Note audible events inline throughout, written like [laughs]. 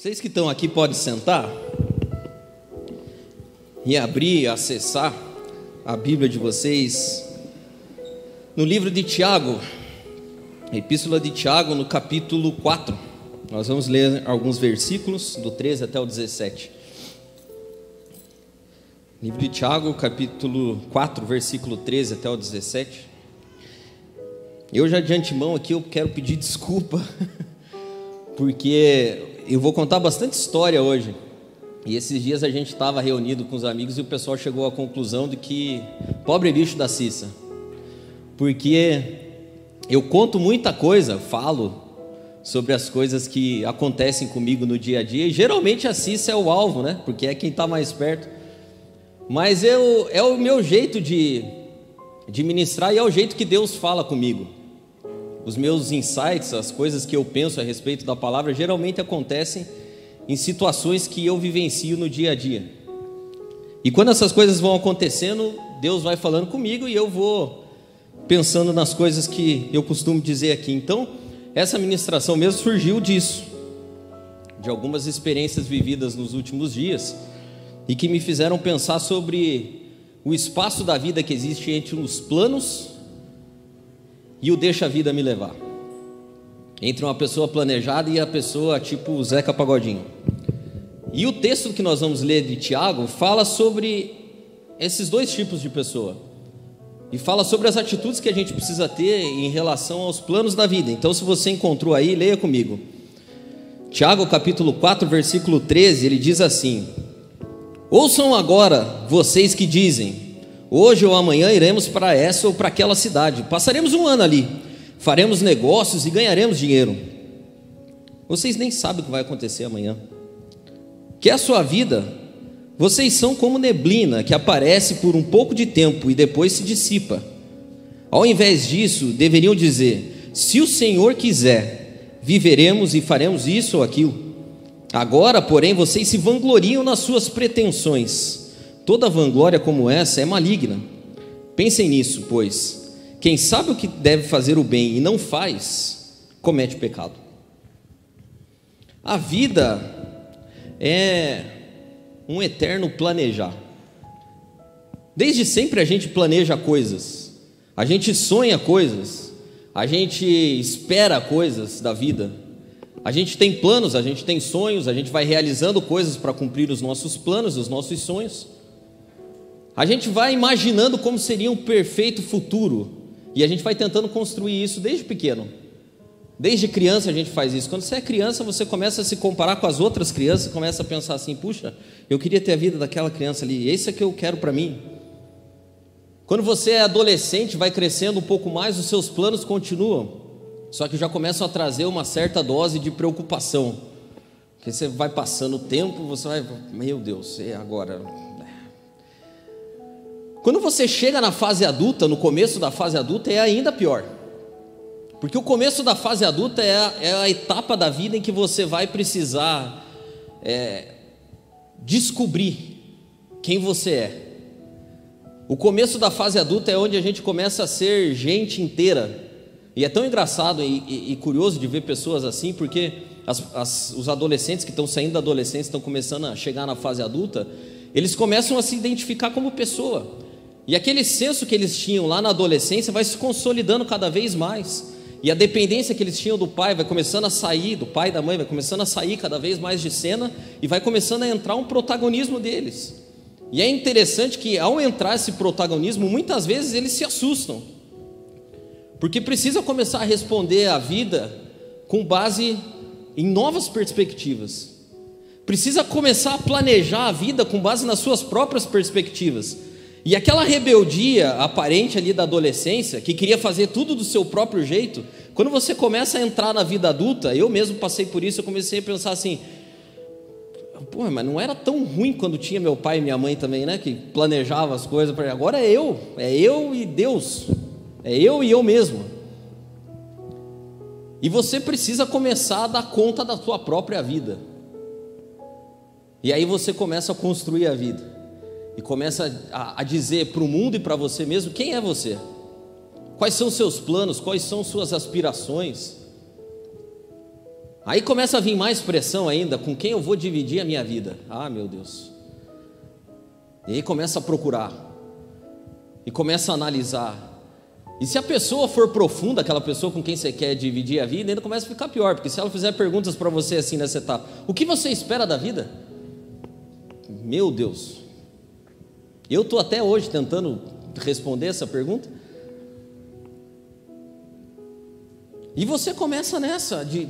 Vocês que estão aqui podem sentar e abrir, acessar a Bíblia de vocês no livro de Tiago, Epístola de Tiago, no capítulo 4. Nós vamos ler alguns versículos, do 13 até o 17. Livro de Tiago, capítulo 4, versículo 13 até o 17. Eu já de antemão aqui eu quero pedir desculpa, [laughs] porque eu vou contar bastante história hoje. E esses dias a gente estava reunido com os amigos e o pessoal chegou à conclusão de que pobre bicho da Cissa. Porque eu conto muita coisa, falo sobre as coisas que acontecem comigo no dia a dia, e geralmente a Cissa é o alvo, né? Porque é quem está mais perto. Mas eu, é o meu jeito de, de ministrar e é o jeito que Deus fala comigo. Os meus insights, as coisas que eu penso a respeito da palavra, geralmente acontecem em situações que eu vivencio no dia a dia. E quando essas coisas vão acontecendo, Deus vai falando comigo e eu vou pensando nas coisas que eu costumo dizer aqui. Então, essa ministração mesmo surgiu disso, de algumas experiências vividas nos últimos dias e que me fizeram pensar sobre o espaço da vida que existe entre os planos e o deixa a vida me levar. Entre uma pessoa planejada e a pessoa tipo Zeca Pagodinho. E o texto que nós vamos ler de Tiago fala sobre esses dois tipos de pessoa. E fala sobre as atitudes que a gente precisa ter em relação aos planos da vida. Então, se você encontrou aí, leia comigo. Tiago capítulo 4, versículo 13, ele diz assim: Ouçam agora vocês que dizem: Hoje ou amanhã iremos para essa ou para aquela cidade. Passaremos um ano ali, faremos negócios e ganharemos dinheiro. Vocês nem sabem o que vai acontecer amanhã. Que é a sua vida, vocês são como neblina que aparece por um pouco de tempo e depois se dissipa. Ao invés disso, deveriam dizer: se o Senhor quiser, viveremos e faremos isso ou aquilo. Agora, porém, vocês se vangloriam nas suas pretensões. Toda vanglória como essa é maligna. Pensem nisso, pois quem sabe o que deve fazer o bem e não faz, comete pecado. A vida é um eterno planejar. Desde sempre a gente planeja coisas, a gente sonha coisas, a gente espera coisas da vida, a gente tem planos, a gente tem sonhos, a gente vai realizando coisas para cumprir os nossos planos, os nossos sonhos. A gente vai imaginando como seria um perfeito futuro e a gente vai tentando construir isso desde pequeno. Desde criança a gente faz isso. Quando você é criança, você começa a se comparar com as outras crianças, começa a pensar assim: puxa, eu queria ter a vida daquela criança ali, esse é que eu quero para mim. Quando você é adolescente, vai crescendo um pouco mais, os seus planos continuam, só que já começam a trazer uma certa dose de preocupação. Porque você vai passando o tempo, você vai, meu Deus, e agora? Quando você chega na fase adulta, no começo da fase adulta, é ainda pior. Porque o começo da fase adulta é a, é a etapa da vida em que você vai precisar é, descobrir quem você é. O começo da fase adulta é onde a gente começa a ser gente inteira. E é tão engraçado e, e, e curioso de ver pessoas assim, porque as, as, os adolescentes que estão saindo da adolescência, estão começando a chegar na fase adulta, eles começam a se identificar como pessoa. E aquele senso que eles tinham lá na adolescência vai se consolidando cada vez mais. E a dependência que eles tinham do pai vai começando a sair, do pai e da mãe, vai começando a sair cada vez mais de cena e vai começando a entrar um protagonismo deles. E é interessante que ao entrar esse protagonismo, muitas vezes eles se assustam. Porque precisa começar a responder à vida com base em novas perspectivas. Precisa começar a planejar a vida com base nas suas próprias perspectivas. E aquela rebeldia aparente ali da adolescência, que queria fazer tudo do seu próprio jeito, quando você começa a entrar na vida adulta, eu mesmo passei por isso, eu comecei a pensar assim: pô, mas não era tão ruim quando tinha meu pai e minha mãe também, né? Que planejava as coisas para agora é eu, é eu e Deus, é eu e eu mesmo. E você precisa começar a dar conta da sua própria vida. E aí você começa a construir a vida e começa a, a dizer para o mundo e para você mesmo quem é você, quais são seus planos, quais são suas aspirações. Aí começa a vir mais pressão ainda, com quem eu vou dividir a minha vida? Ah, meu Deus. E aí começa a procurar, e começa a analisar. E se a pessoa for profunda, aquela pessoa com quem você quer dividir a vida, ainda começa a ficar pior, porque se ela fizer perguntas para você assim nessa etapa, o que você espera da vida? Meu Deus, eu estou até hoje tentando responder essa pergunta. E você começa nessa de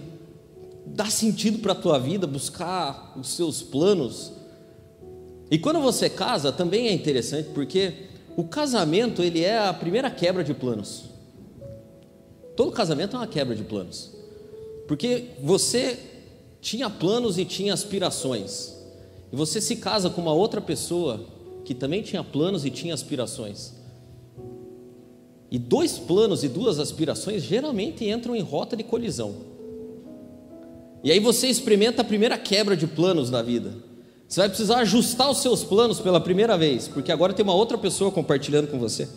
dar sentido para a tua vida, buscar os seus planos. E quando você casa, também é interessante, porque o casamento, ele é a primeira quebra de planos. Todo casamento é uma quebra de planos. Porque você tinha planos e tinha aspirações. E você se casa com uma outra pessoa que também tinha planos e tinha aspirações. E dois planos e duas aspirações geralmente entram em rota de colisão. E aí você experimenta a primeira quebra de planos da vida. Você vai precisar ajustar os seus planos pela primeira vez, porque agora tem uma outra pessoa compartilhando com você.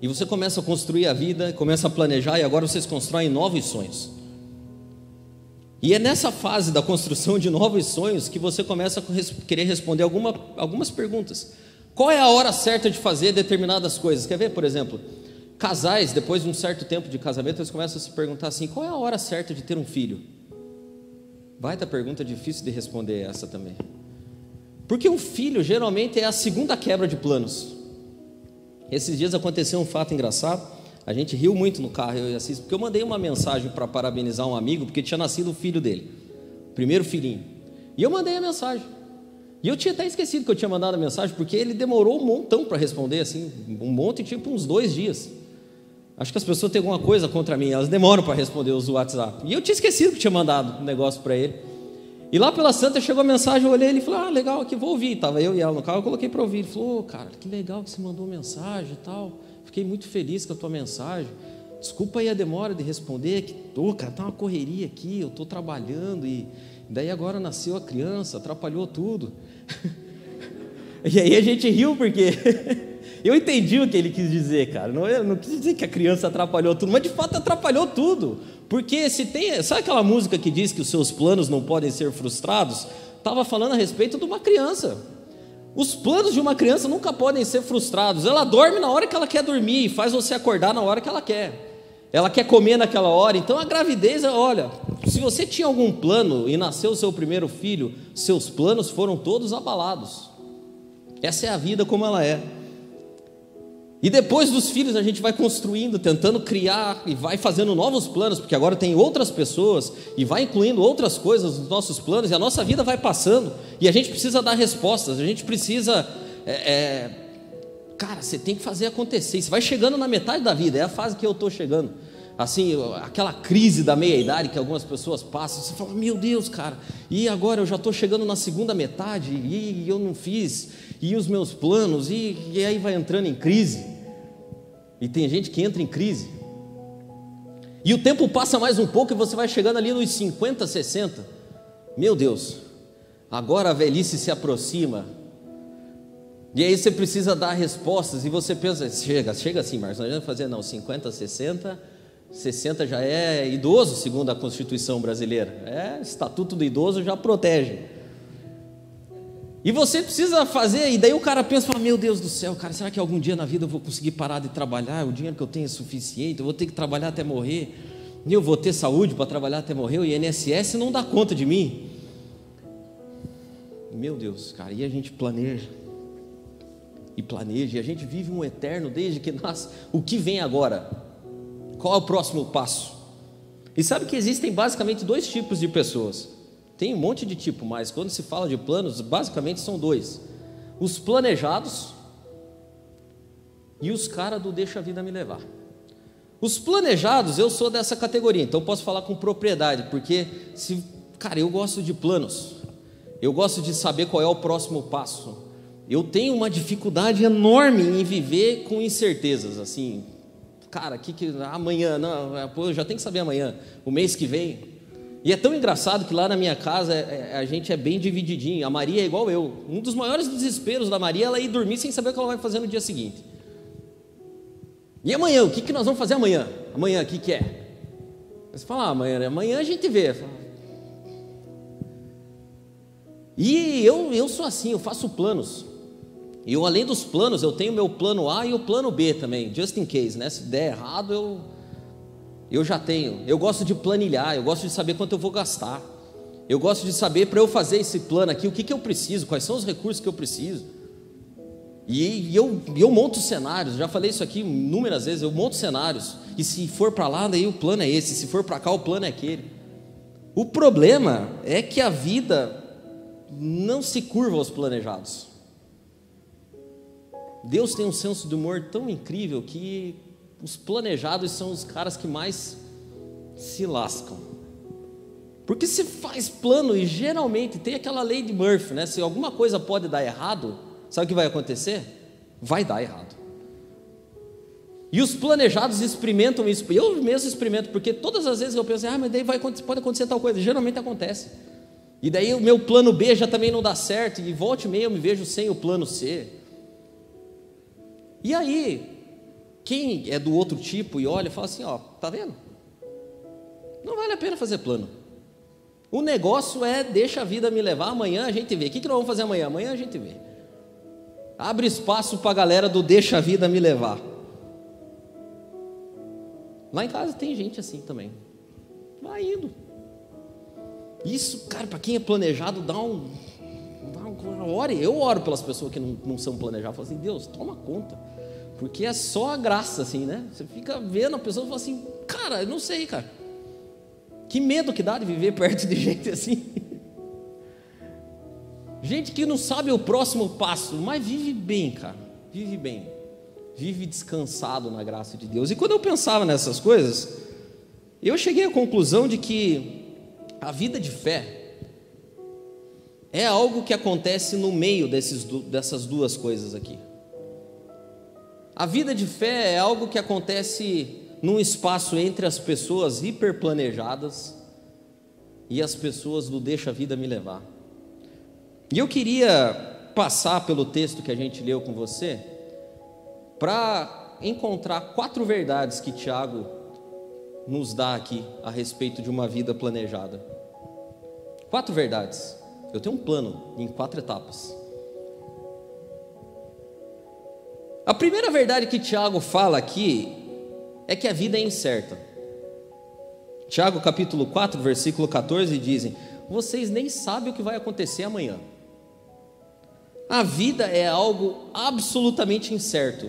E você começa a construir a vida, começa a planejar, e agora vocês constroem novos sonhos. E é nessa fase da construção de novos sonhos que você começa a querer responder alguma, algumas perguntas. Qual é a hora certa de fazer determinadas coisas? Quer ver, por exemplo, casais, depois de um certo tempo de casamento, eles começam a se perguntar assim: qual é a hora certa de ter um filho? Vai da pergunta difícil de responder essa também. Porque um filho geralmente é a segunda quebra de planos. Esses dias aconteceu um fato engraçado. A gente riu muito no carro, eu e Assis, porque eu mandei uma mensagem para parabenizar um amigo, porque tinha nascido o filho dele, primeiro filhinho. E eu mandei a mensagem. E eu tinha até esquecido que eu tinha mandado a mensagem, porque ele demorou um montão para responder, assim, um monte, tipo uns dois dias. Acho que as pessoas têm alguma coisa contra mim, elas demoram para responder os WhatsApp. E eu tinha esquecido que tinha mandado um negócio para ele. E lá pela Santa chegou a mensagem, eu olhei ele e falei: Ah, legal, aqui vou ouvir. Tava eu e ela no carro, eu coloquei para ouvir. Ele falou: oh, Cara, que legal que você mandou mensagem e tal. Fiquei muito feliz com a tua mensagem. Desculpa aí a demora de responder, que tô, cara, tá uma correria aqui, eu tô trabalhando e daí agora nasceu a criança, atrapalhou tudo. [laughs] e aí a gente riu porque [laughs] Eu entendi o que ele quis dizer, cara. Não, não quis dizer que a criança atrapalhou tudo, mas de fato atrapalhou tudo. Porque se tem. Sabe aquela música que diz que os seus planos não podem ser frustrados? Estava falando a respeito de uma criança. Os planos de uma criança nunca podem ser frustrados. Ela dorme na hora que ela quer dormir e faz você acordar na hora que ela quer. Ela quer comer naquela hora. Então a gravidez, olha, se você tinha algum plano e nasceu o seu primeiro filho, seus planos foram todos abalados. Essa é a vida como ela é. E depois dos filhos a gente vai construindo, tentando criar e vai fazendo novos planos, porque agora tem outras pessoas e vai incluindo outras coisas nos nossos planos e a nossa vida vai passando e a gente precisa dar respostas, a gente precisa. É, é, cara, você tem que fazer acontecer. Você vai chegando na metade da vida, é a fase que eu estou chegando. Assim, aquela crise da meia-idade que algumas pessoas passam, você fala, meu Deus, cara, e agora eu já estou chegando na segunda metade e eu não fiz, e os meus planos, e, e aí vai entrando em crise. E tem gente que entra em crise. E o tempo passa mais um pouco e você vai chegando ali nos 50, 60. Meu Deus, agora a velhice se aproxima. E aí você precisa dar respostas e você pensa, chega, chega assim, Marcos, não adianta fazer não, 50, 60, 60 já é idoso, segundo a Constituição brasileira. É, estatuto do idoso já protege. E você precisa fazer, e daí o cara pensa, fala, meu Deus do céu, cara, será que algum dia na vida eu vou conseguir parar de trabalhar? O dinheiro que eu tenho é suficiente, eu vou ter que trabalhar até morrer, e eu vou ter saúde para trabalhar até morrer, o INSS não dá conta de mim. Meu Deus, cara, e a gente planeja, e planeja, e a gente vive um eterno desde que nasce. O que vem agora? Qual é o próximo passo? E sabe que existem basicamente dois tipos de pessoas tem um monte de tipo, mas quando se fala de planos, basicamente são dois: os planejados e os caras do deixa a vida me levar. Os planejados, eu sou dessa categoria, então posso falar com propriedade, porque se, cara, eu gosto de planos. Eu gosto de saber qual é o próximo passo. Eu tenho uma dificuldade enorme em viver com incertezas, assim. Cara, que que amanhã, não, eu já tenho que saber amanhã, o mês que vem. E é tão engraçado que lá na minha casa é, é, a gente é bem divididinho. A Maria é igual eu. Um dos maiores desesperos da Maria é ela ir dormir sem saber o que ela vai fazer no dia seguinte. E amanhã, o que, que nós vamos fazer amanhã? Amanhã, o que, que é? Você fala, ah, amanhã, amanhã a gente vê. E eu, eu sou assim, eu faço planos. E eu, além dos planos, eu tenho meu plano A e o plano B também, just in case, né? Se der errado, eu, eu já tenho. Eu gosto de planilhar, eu gosto de saber quanto eu vou gastar. Eu gosto de saber para eu fazer esse plano aqui, o que, que eu preciso, quais são os recursos que eu preciso. E, e eu, eu monto cenários, já falei isso aqui inúmeras vezes, eu monto cenários. E se for para lá, daí o plano é esse, se for para cá, o plano é aquele. O problema é que a vida não se curva aos planejados. Deus tem um senso de humor tão incrível que os planejados são os caras que mais se lascam. Porque se faz plano e geralmente tem aquela lei de Murphy, né? Se alguma coisa pode dar errado, sabe o que vai acontecer? Vai dar errado. E os planejados experimentam isso. Eu mesmo experimento, porque todas as vezes eu penso, ah, mas daí vai, pode acontecer tal coisa. Geralmente acontece. E daí o meu plano B já também não dá certo. E volte e meia eu me vejo sem o plano C. E aí, quem é do outro tipo e olha, fala assim: ó, tá vendo? Não vale a pena fazer plano. O negócio é deixa a vida me levar, amanhã a gente vê. O que, que nós vamos fazer amanhã? Amanhã a gente vê. Abre espaço para a galera do deixa a vida me levar. Lá em casa tem gente assim também. Vai indo. Isso, cara, para quem é planejado, dá um. Dá um ore. Eu oro pelas pessoas que não, não são planejadas. Falo assim, Deus, toma conta. Porque é só a graça, assim, né? Você fica vendo a pessoa e fala assim, cara, eu não sei, cara. Que medo que dá de viver [laughs] perto de gente assim. Gente que não sabe o próximo passo, mas vive bem, cara. Vive bem. Vive descansado na graça de Deus. E quando eu pensava nessas coisas, eu cheguei à conclusão de que a vida de fé é algo que acontece no meio desses, dessas duas coisas aqui. A vida de fé é algo que acontece num espaço entre as pessoas hiperplanejadas e as pessoas do deixa a vida me levar. E eu queria passar pelo texto que a gente leu com você para encontrar quatro verdades que Tiago nos dá aqui a respeito de uma vida planejada. Quatro verdades. Eu tenho um plano em quatro etapas. A primeira verdade que Tiago fala aqui é que a vida é incerta. Tiago capítulo 4, versículo 14 dizem: Vocês nem sabem o que vai acontecer amanhã. A vida é algo absolutamente incerto.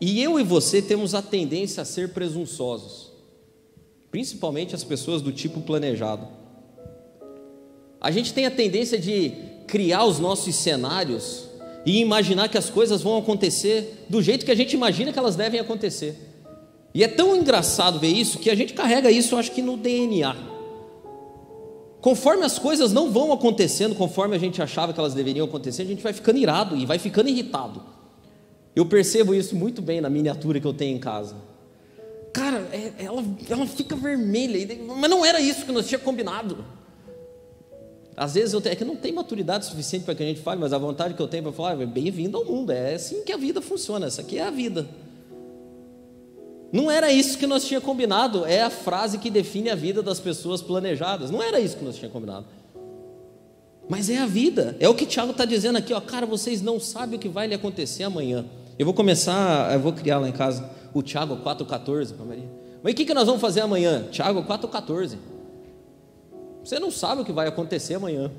E eu e você temos a tendência a ser presunçosos, principalmente as pessoas do tipo planejado. A gente tem a tendência de criar os nossos cenários e imaginar que as coisas vão acontecer do jeito que a gente imagina que elas devem acontecer. E é tão engraçado ver isso que a gente carrega isso, acho que no DNA. Conforme as coisas não vão acontecendo conforme a gente achava que elas deveriam acontecer, a gente vai ficando irado e vai ficando irritado. Eu percebo isso muito bem na miniatura que eu tenho em casa. Cara, é, ela, ela fica vermelha, mas não era isso que nós tínhamos combinado. Às vezes eu tenho, é que não tem maturidade suficiente para que a gente fale, mas a vontade que eu tenho para falar é bem-vindo ao mundo, é assim que a vida funciona, essa aqui é a vida. Não era isso que nós tínhamos combinado, é a frase que define a vida das pessoas planejadas. Não era isso que nós tínhamos combinado. Mas é a vida, é o que Tiago está dizendo aqui, ó, cara, vocês não sabem o que vai lhe acontecer amanhã. Eu vou começar, eu vou criar lá em casa o Tiago 4,14 para Maria. Mas o que, que nós vamos fazer amanhã? Tiago 4,14. Você não sabe o que vai acontecer amanhã.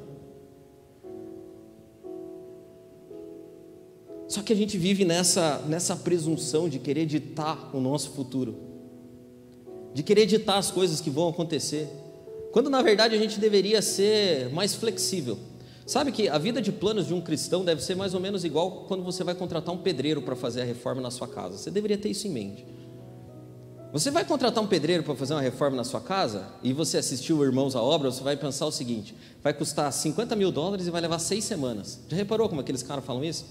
Só que a gente vive nessa, nessa presunção de querer ditar o nosso futuro, de querer ditar as coisas que vão acontecer, quando na verdade a gente deveria ser mais flexível. Sabe que a vida de planos de um cristão deve ser mais ou menos igual quando você vai contratar um pedreiro para fazer a reforma na sua casa. Você deveria ter isso em mente. Você vai contratar um pedreiro para fazer uma reforma na sua casa e você assistiu Irmãos à Obra, você vai pensar o seguinte: vai custar 50 mil dólares e vai levar seis semanas. Já reparou como aqueles caras falam isso?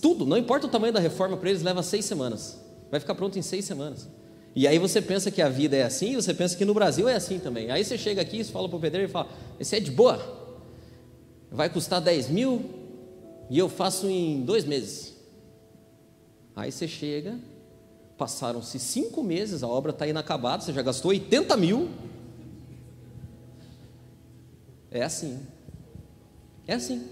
Tudo, não importa o tamanho da reforma para eles, leva seis semanas. Vai ficar pronto em seis semanas. E aí você pensa que a vida é assim, e você pensa que no Brasil é assim também. Aí você chega aqui e fala para o pedreiro e fala: Esse é de boa, vai custar 10 mil e eu faço em dois meses. Aí você chega, Passaram-se cinco meses, a obra está inacabada, você já gastou 80 mil. É assim. É assim.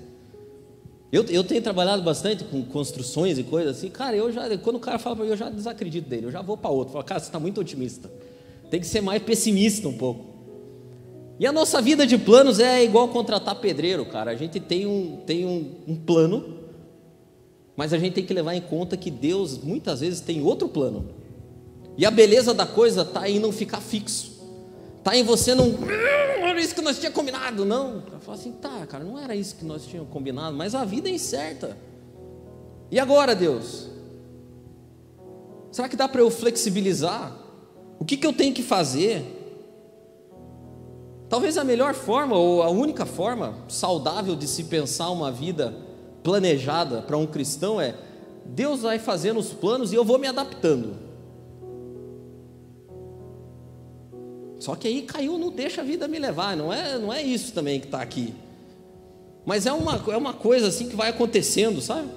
Eu, eu tenho trabalhado bastante com construções e coisas assim. Cara, eu já, quando o cara fala para mim, eu já desacredito dele, eu já vou para outro. Falo, cara, você está muito otimista. Tem que ser mais pessimista um pouco. E a nossa vida de planos é igual contratar pedreiro, cara. A gente tem um, tem um, um plano, mas a gente tem que levar em conta que Deus muitas vezes tem outro plano. E a beleza da coisa está em não ficar fixo. Está em você não. Era isso que nós tínhamos combinado, não. Eu falo assim, tá, cara, não era isso que nós tínhamos combinado, mas a vida é incerta. E agora, Deus? Será que dá para eu flexibilizar? O que, que eu tenho que fazer? Talvez a melhor forma, ou a única forma saudável de se pensar uma vida planejada para um cristão é: Deus vai fazendo os planos e eu vou me adaptando. Só que aí caiu, não deixa a vida me levar, não é, não é isso também que está aqui. Mas é uma, é uma coisa assim que vai acontecendo, sabe?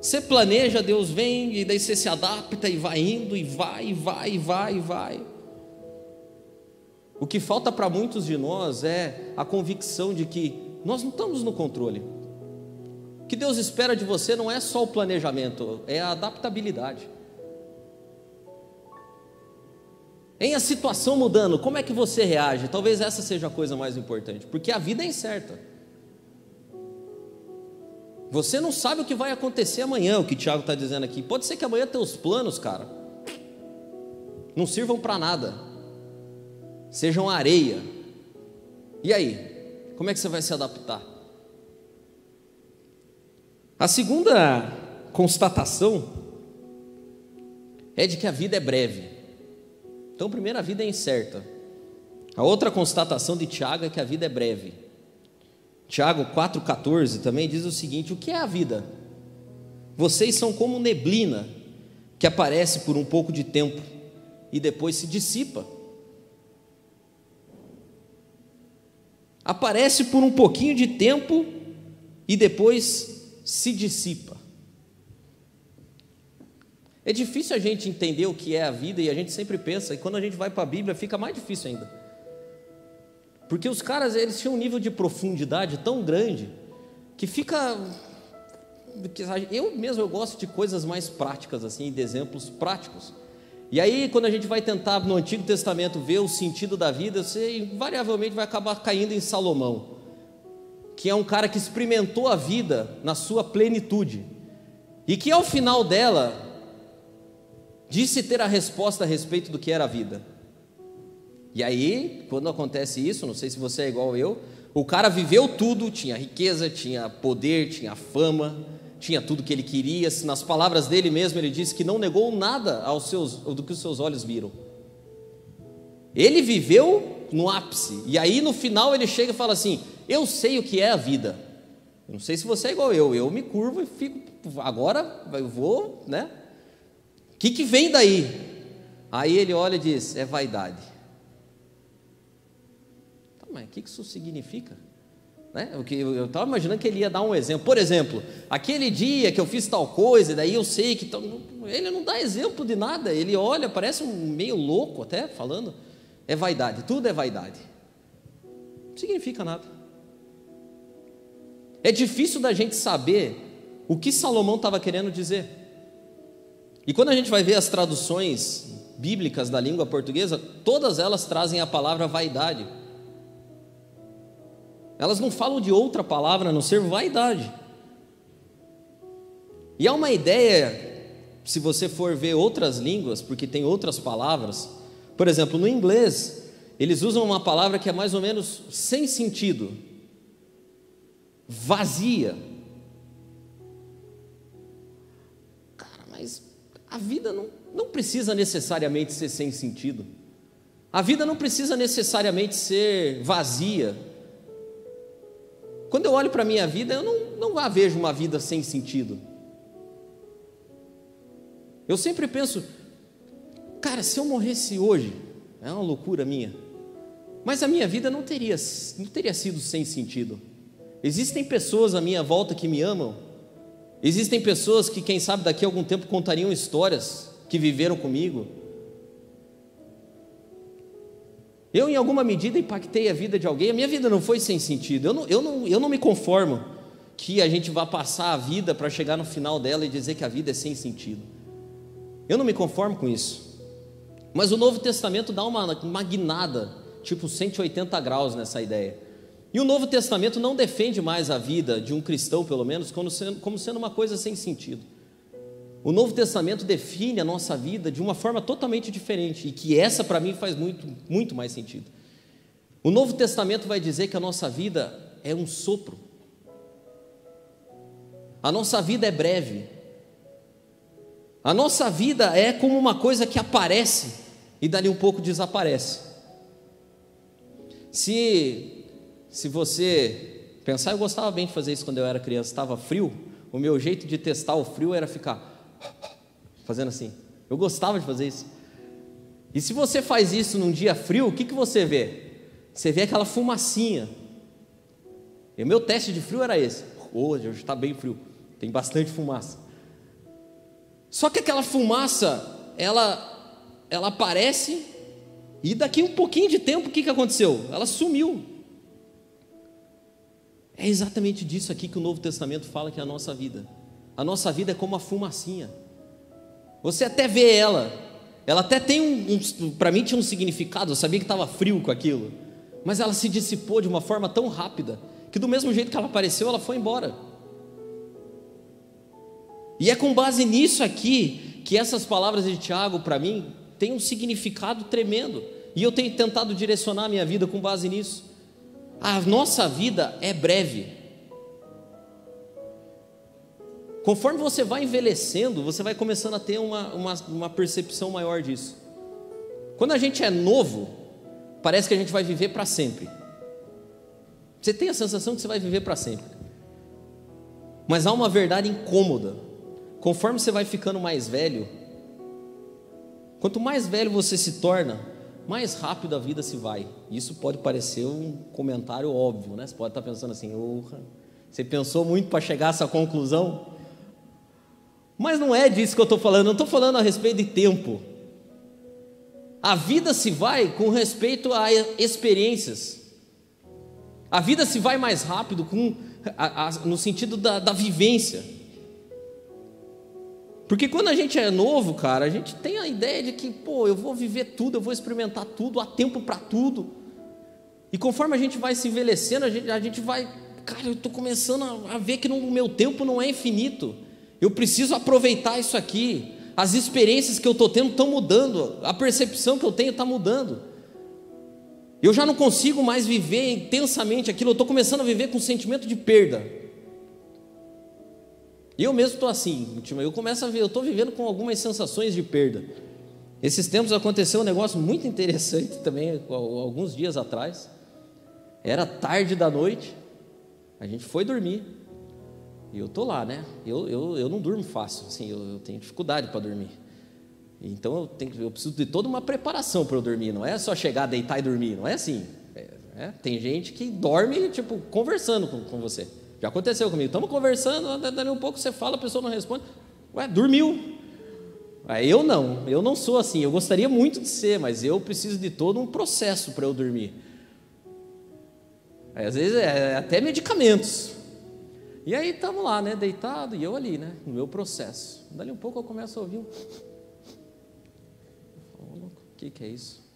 Você planeja, Deus vem, e daí você se adapta e vai indo, e vai, e vai, e vai, e vai. O que falta para muitos de nós é a convicção de que nós não estamos no controle. Que Deus espera de você não é só o planejamento, é a adaptabilidade. Em a situação mudando, como é que você reage? Talvez essa seja a coisa mais importante, porque a vida é incerta. Você não sabe o que vai acontecer amanhã, o que o Tiago está dizendo aqui. Pode ser que amanhã teus planos, cara, não sirvam para nada, sejam areia. E aí? Como é que você vai se adaptar? A segunda constatação é de que a vida é breve. Então, primeiro, a vida é incerta. A outra constatação de Tiago é que a vida é breve. Tiago 4,14 também diz o seguinte: O que é a vida? Vocês são como neblina que aparece por um pouco de tempo e depois se dissipa. Aparece por um pouquinho de tempo e depois se dissipa. É difícil a gente entender o que é a vida e a gente sempre pensa, e quando a gente vai para a Bíblia fica mais difícil ainda. Porque os caras, eles tinham um nível de profundidade tão grande que fica eu mesmo eu gosto de coisas mais práticas assim, de exemplos práticos. E aí, quando a gente vai tentar no Antigo Testamento ver o sentido da vida, você invariavelmente vai acabar caindo em Salomão, que é um cara que experimentou a vida na sua plenitude. E que ao final dela, disse ter a resposta a respeito do que era a vida. E aí, quando acontece isso, não sei se você é igual eu, o cara viveu tudo, tinha riqueza, tinha poder, tinha fama, tinha tudo que ele queria. Nas palavras dele mesmo, ele disse que não negou nada aos seus, do que os seus olhos viram. Ele viveu no ápice, e aí no final ele chega e fala assim: Eu sei o que é a vida. Eu não sei se você é igual eu, eu me curvo e fico, agora eu vou, né? que, que vem daí? Aí ele olha e diz: é vaidade. Tá, mas o que, que isso significa? Né? Eu estava imaginando que ele ia dar um exemplo. Por exemplo, aquele dia que eu fiz tal coisa, daí eu sei que. Ele não dá exemplo de nada, ele olha, parece um meio louco até falando. É vaidade, tudo é vaidade. Não significa nada. É difícil da gente saber o que Salomão estava querendo dizer. E quando a gente vai ver as traduções bíblicas da língua portuguesa, todas elas trazem a palavra vaidade. Elas não falam de outra palavra a não ser vaidade. E há uma ideia, se você for ver outras línguas, porque tem outras palavras, por exemplo, no inglês, eles usam uma palavra que é mais ou menos sem sentido, vazia. A vida não, não precisa necessariamente ser sem sentido. A vida não precisa necessariamente ser vazia. Quando eu olho para a minha vida, eu não, não vejo uma vida sem sentido. Eu sempre penso, cara, se eu morresse hoje, é uma loucura minha, mas a minha vida não teria, não teria sido sem sentido. Existem pessoas à minha volta que me amam, Existem pessoas que, quem sabe, daqui a algum tempo contariam histórias que viveram comigo. Eu, em alguma medida, impactei a vida de alguém. A minha vida não foi sem sentido. Eu não, eu não, eu não me conformo que a gente vá passar a vida para chegar no final dela e dizer que a vida é sem sentido. Eu não me conformo com isso. Mas o Novo Testamento dá uma, guinada, tipo 180 graus nessa ideia. E o Novo Testamento não defende mais a vida de um cristão, pelo menos, como sendo, como sendo uma coisa sem sentido. O Novo Testamento define a nossa vida de uma forma totalmente diferente e que essa para mim faz muito, muito mais sentido. O Novo Testamento vai dizer que a nossa vida é um sopro. A nossa vida é breve. A nossa vida é como uma coisa que aparece e dali um pouco desaparece. Se se você pensar, eu gostava bem de fazer isso quando eu era criança, estava frio, o meu jeito de testar o frio era ficar fazendo assim. Eu gostava de fazer isso. E se você faz isso num dia frio, o que, que você vê? Você vê aquela fumacinha. E o meu teste de frio era esse. Hoje oh, está bem frio, tem bastante fumaça. Só que aquela fumaça, ela, ela aparece e daqui um pouquinho de tempo, o que, que aconteceu? Ela sumiu. É exatamente disso aqui que o Novo Testamento fala que é a nossa vida. A nossa vida é como a fumacinha. Você até vê ela, ela até tem um, um para mim tinha um significado, eu sabia que estava frio com aquilo, mas ela se dissipou de uma forma tão rápida que do mesmo jeito que ela apareceu, ela foi embora. E é com base nisso aqui que essas palavras de Tiago para mim têm um significado tremendo. E eu tenho tentado direcionar a minha vida com base nisso. A nossa vida é breve. Conforme você vai envelhecendo, você vai começando a ter uma, uma, uma, percepção maior disso. Quando a gente é novo, parece que a gente vai viver para sempre. Você tem a sensação que você vai viver para sempre. Mas há uma verdade incômoda. Conforme você vai ficando mais velho, quanto mais velho você se torna, mais rápido a vida se vai. Isso pode parecer um comentário óbvio, né? Você pode estar pensando assim, oh, você pensou muito para chegar a essa conclusão? Mas não é disso que eu estou falando, não estou falando a respeito de tempo. A vida se vai com respeito a experiências. A vida se vai mais rápido com, a, a, no sentido da, da vivência. Porque quando a gente é novo, cara, a gente tem a ideia de que, pô, eu vou viver tudo, eu vou experimentar tudo, há tempo para tudo. E conforme a gente vai se envelhecendo, a gente, a gente vai, cara, eu estou começando a, a ver que o meu tempo não é infinito. Eu preciso aproveitar isso aqui. As experiências que eu estou tendo estão mudando, a percepção que eu tenho está mudando. Eu já não consigo mais viver intensamente aquilo, eu estou começando a viver com um sentimento de perda. Eu mesmo estou assim, eu começo a ver, eu estou vivendo com algumas sensações de perda. Esses tempos aconteceu um negócio muito interessante também, alguns dias atrás. Era tarde da noite, a gente foi dormir. E eu tô lá, né? Eu, eu, eu não durmo fácil, assim, eu, eu tenho dificuldade para dormir. Então eu, tenho, eu preciso de toda uma preparação para eu dormir, não é só chegar, deitar e dormir, não é assim. É, é, tem gente que dorme, tipo, conversando com, com você. Já aconteceu comigo, estamos conversando, dali um pouco você fala, a pessoa não responde, ué, dormiu. Eu não, eu não sou assim, eu gostaria muito de ser, mas eu preciso de todo um processo para eu dormir. Às vezes é até medicamentos. E aí estamos lá, né, deitado, e eu ali, né, no meu processo. Dali um pouco eu começo a ouvir um. O [laughs] que, que é isso?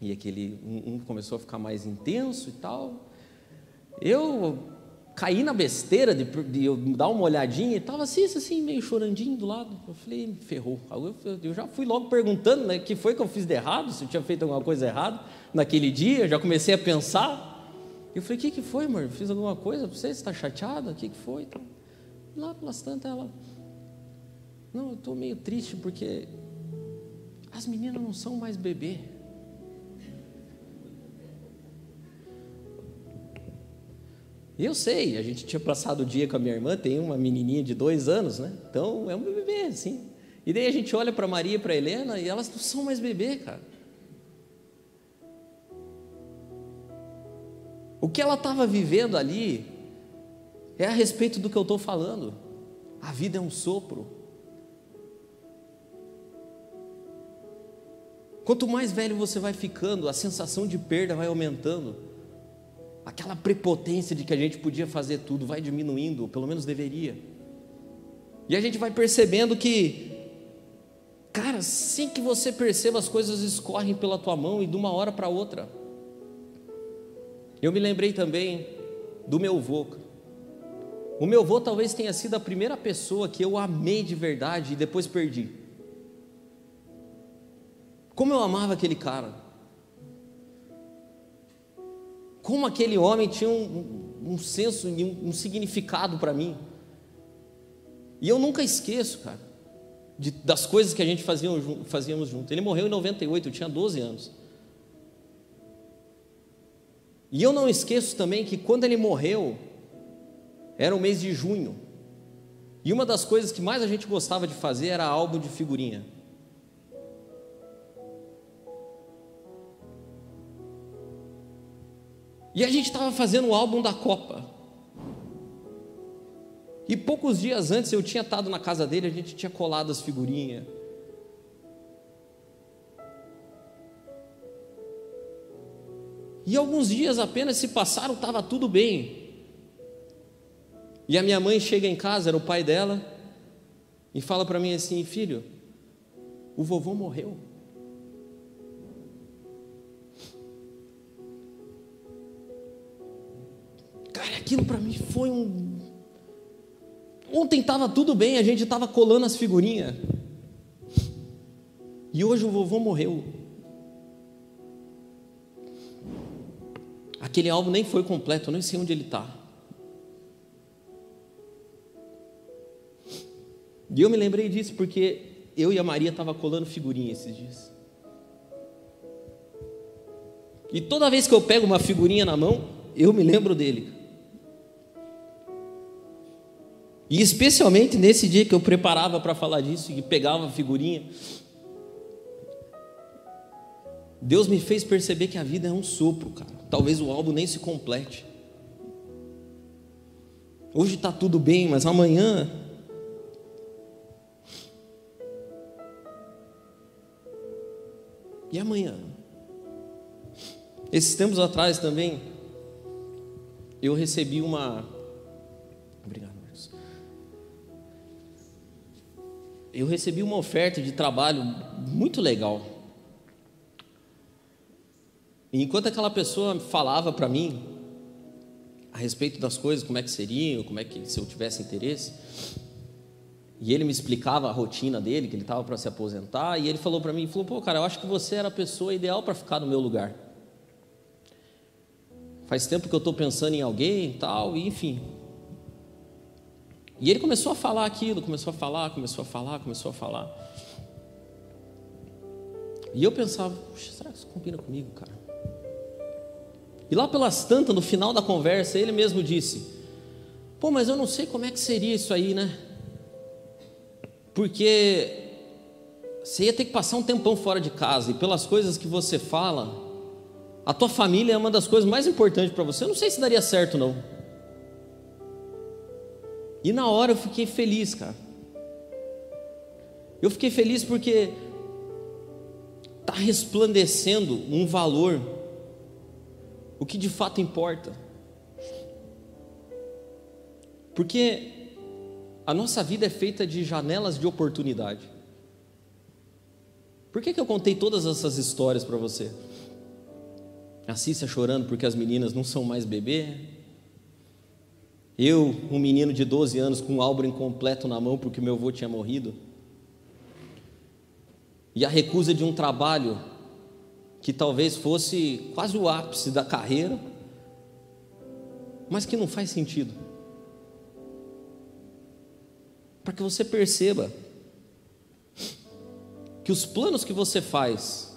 E aquele um, um começou a ficar mais intenso e tal. Eu caí na besteira de, de eu dar uma olhadinha e estava assim, assim, meio chorandinho do lado. Eu falei, ferrou. Eu, eu, já fui logo perguntando né, o que foi que eu fiz de errado, se eu tinha feito alguma coisa errada naquele dia. Eu já comecei a pensar. Eu falei, o que, que foi, amor? Fiz alguma coisa para você? Você está chateada? O que, que foi? Então, lá pelas tantas, ela. Não, eu estou meio triste porque as meninas não são mais bebê. Eu sei, a gente tinha passado o dia com a minha irmã, tem uma menininha de dois anos, né? Então é um bebê, assim. E daí a gente olha para Maria e para Helena e elas não são mais bebê, cara. O que ela estava vivendo ali é a respeito do que eu estou falando. A vida é um sopro. Quanto mais velho você vai ficando, a sensação de perda vai aumentando. Aquela prepotência de que a gente podia fazer tudo vai diminuindo, ou pelo menos deveria. E a gente vai percebendo que, cara, sem que você perceba, as coisas escorrem pela tua mão e de uma hora para outra. Eu me lembrei também do meu avô. O meu avô talvez tenha sido a primeira pessoa que eu amei de verdade e depois perdi. Como eu amava aquele cara. Como aquele homem tinha um, um senso e um, um significado para mim. E eu nunca esqueço, cara, de, das coisas que a gente fazia, fazíamos junto. Ele morreu em 98, eu tinha 12 anos. E eu não esqueço também que quando ele morreu, era o mês de junho. E uma das coisas que mais a gente gostava de fazer era álbum de figurinha. E a gente estava fazendo o álbum da Copa. E poucos dias antes eu tinha estado na casa dele, a gente tinha colado as figurinhas. E alguns dias apenas se passaram, estava tudo bem. E a minha mãe chega em casa, era o pai dela, e fala para mim assim: Filho, o vovô morreu. Cara, aquilo para mim foi um. Ontem estava tudo bem, a gente estava colando as figurinhas. E hoje o vovô morreu. Aquele álbum nem foi completo, eu nem sei onde ele está. E eu me lembrei disso porque eu e a Maria estavam colando figurinha esses dias. E toda vez que eu pego uma figurinha na mão, eu me lembro dele. E especialmente nesse dia que eu preparava para falar disso e pegava a figurinha, Deus me fez perceber que a vida é um sopro, cara. Talvez o álbum nem se complete. Hoje está tudo bem, mas amanhã. E amanhã? Esses tempos atrás também, eu recebi uma. Eu recebi uma oferta de trabalho muito legal. E enquanto aquela pessoa falava para mim a respeito das coisas, como é que seriam, como é que se eu tivesse interesse, e ele me explicava a rotina dele, que ele estava para se aposentar, e ele falou para mim, falou: "Pô, cara, eu acho que você era a pessoa ideal para ficar no meu lugar. Faz tempo que eu estou pensando em alguém, tal, e enfim." E ele começou a falar aquilo, começou a falar, começou a falar, começou a falar. E eu pensava, será que isso combina comigo, cara? E lá pelas tantas, no final da conversa, ele mesmo disse: Pô, mas eu não sei como é que seria isso aí, né? Porque você ia ter que passar um tempão fora de casa, e pelas coisas que você fala, a tua família é uma das coisas mais importantes para você. Eu não sei se daria certo, não. E na hora eu fiquei feliz, cara. Eu fiquei feliz porque está resplandecendo um valor o que de fato importa. Porque a nossa vida é feita de janelas de oportunidade. Por que, que eu contei todas essas histórias para você? A Cícia chorando porque as meninas não são mais bebê. Eu, um menino de 12 anos com um álbum incompleto na mão porque meu avô tinha morrido. E a recusa de um trabalho que talvez fosse quase o ápice da carreira, mas que não faz sentido. Para que você perceba que os planos que você faz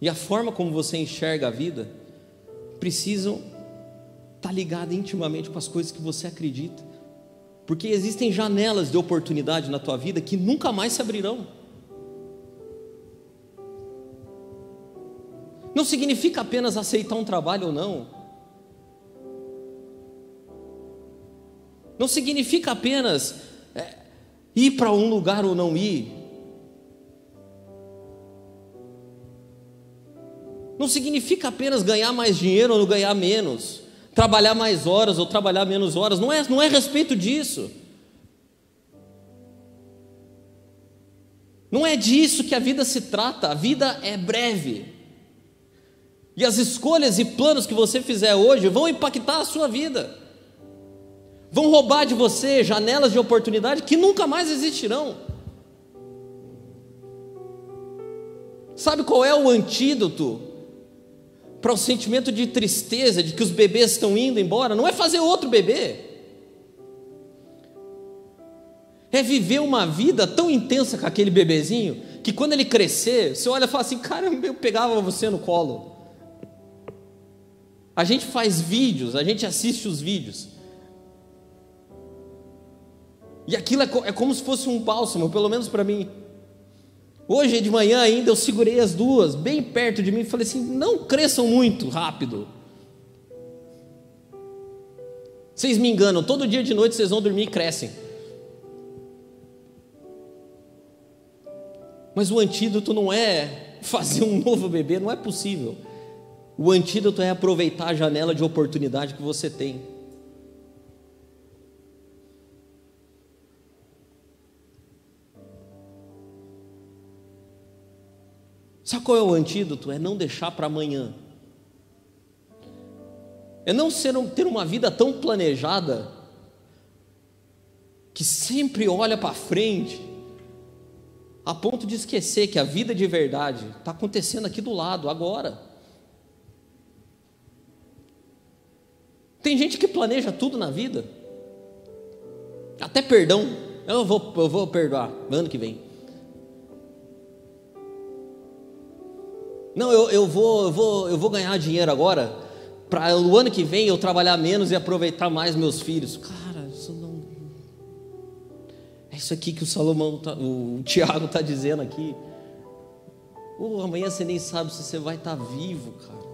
e a forma como você enxerga a vida precisam estar tá ligados intimamente com as coisas que você acredita. Porque existem janelas de oportunidade na tua vida que nunca mais se abrirão. Não significa apenas aceitar um trabalho ou não. Não significa apenas é, ir para um lugar ou não ir. Não significa apenas ganhar mais dinheiro ou ganhar menos, trabalhar mais horas ou trabalhar menos horas, não é, não é a respeito disso. Não é disso que a vida se trata, a vida é breve. E as escolhas e planos que você fizer hoje vão impactar a sua vida. Vão roubar de você janelas de oportunidade que nunca mais existirão. Sabe qual é o antídoto para o sentimento de tristeza de que os bebês estão indo embora? Não é fazer outro bebê é viver uma vida tão intensa com aquele bebezinho que quando ele crescer, você olha e fala assim: cara, eu pegava você no colo. A gente faz vídeos, a gente assiste os vídeos. E aquilo é, é como se fosse um bálsamo, pelo menos para mim. Hoje de manhã ainda eu segurei as duas bem perto de mim e falei assim: não cresçam muito rápido. Vocês me enganam, todo dia de noite vocês vão dormir e crescem. Mas o antídoto não é fazer um novo bebê, não é possível. O antídoto é aproveitar a janela de oportunidade que você tem. Sabe qual é o antídoto? É não deixar para amanhã. É não ser, ter uma vida tão planejada que sempre olha para frente a ponto de esquecer que a vida de verdade está acontecendo aqui do lado, agora. Tem gente que planeja tudo na vida, até perdão. Eu vou, eu vou perdoar ano que vem. Não, eu, eu, vou, eu, vou, eu vou ganhar dinheiro agora, para o ano que vem eu trabalhar menos e aproveitar mais meus filhos. Cara, isso aqui que o Salomão, tá, o Tiago está dizendo aqui. Oh, amanhã você nem sabe se você vai estar tá vivo, cara.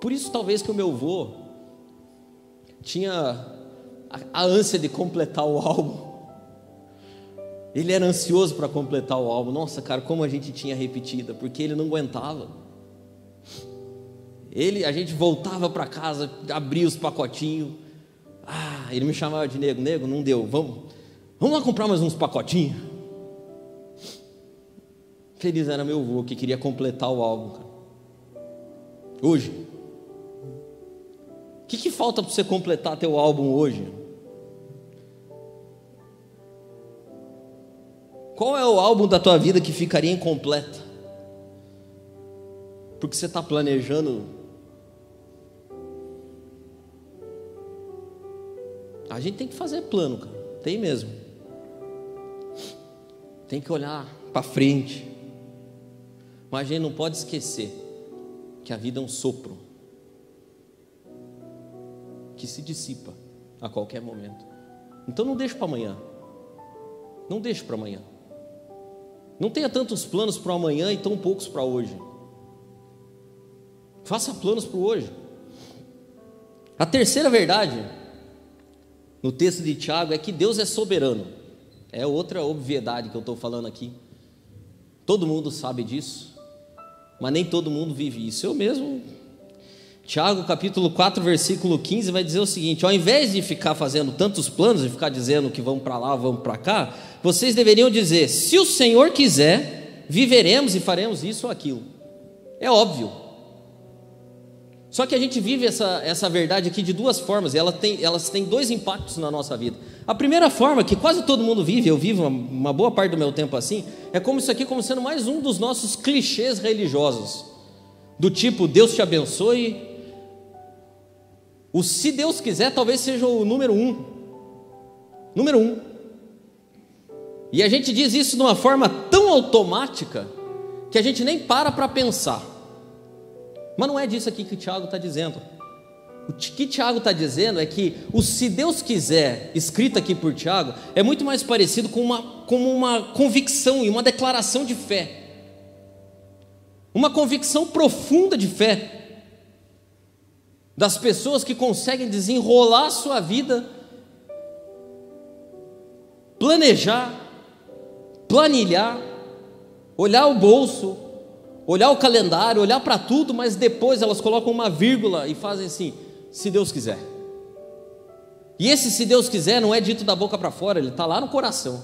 Por isso, talvez que o meu avô tinha a, a ânsia de completar o álbum. Ele era ansioso para completar o álbum. Nossa, cara, como a gente tinha repetida, porque ele não aguentava. Ele, a gente voltava para casa, abria os pacotinhos ah, ele me chamava de nego, nego, não deu. Vamos, vamos lá comprar mais uns pacotinhos. Feliz era meu avô que queria completar o álbum. Cara. Hoje, o que, que falta para você completar teu álbum hoje? Qual é o álbum da tua vida que ficaria incompleto? Porque você está planejando A gente tem que fazer plano, cara. Tem mesmo. Tem que olhar para frente. Mas a gente não pode esquecer que a vida é um sopro que se dissipa a qualquer momento. Então não deixe para amanhã. Não deixe para amanhã. Não tenha tantos planos para amanhã e tão poucos para hoje. Faça planos para hoje. A terceira verdade no texto de Tiago é que Deus é soberano. É outra obviedade que eu estou falando aqui. Todo mundo sabe disso, mas nem todo mundo vive isso. Eu mesmo. Tiago capítulo 4, versículo 15 vai dizer o seguinte: ao invés de ficar fazendo tantos planos e ficar dizendo que vão para lá, vão para cá, vocês deveriam dizer: se o Senhor quiser, viveremos e faremos isso ou aquilo. É óbvio, só que a gente vive essa, essa verdade aqui de duas formas, e ela tem, elas têm dois impactos na nossa vida. A primeira forma, que quase todo mundo vive, eu vivo uma, uma boa parte do meu tempo assim, é como isso aqui como sendo mais um dos nossos clichês religiosos. Do tipo, Deus te abençoe. O se Deus quiser, talvez seja o número um. Número um. E a gente diz isso de uma forma tão automática que a gente nem para para pensar. Mas não é disso aqui que o Tiago está dizendo. O que Tiago está dizendo é que o se Deus quiser, escrito aqui por Tiago, é muito mais parecido com uma, com uma convicção e uma declaração de fé. Uma convicção profunda de fé. Das pessoas que conseguem desenrolar a sua vida, planejar, planilhar, olhar o bolso, olhar o calendário, olhar para tudo, mas depois elas colocam uma vírgula e fazem assim: se Deus quiser. E esse se Deus quiser não é dito da boca para fora, ele está lá no coração.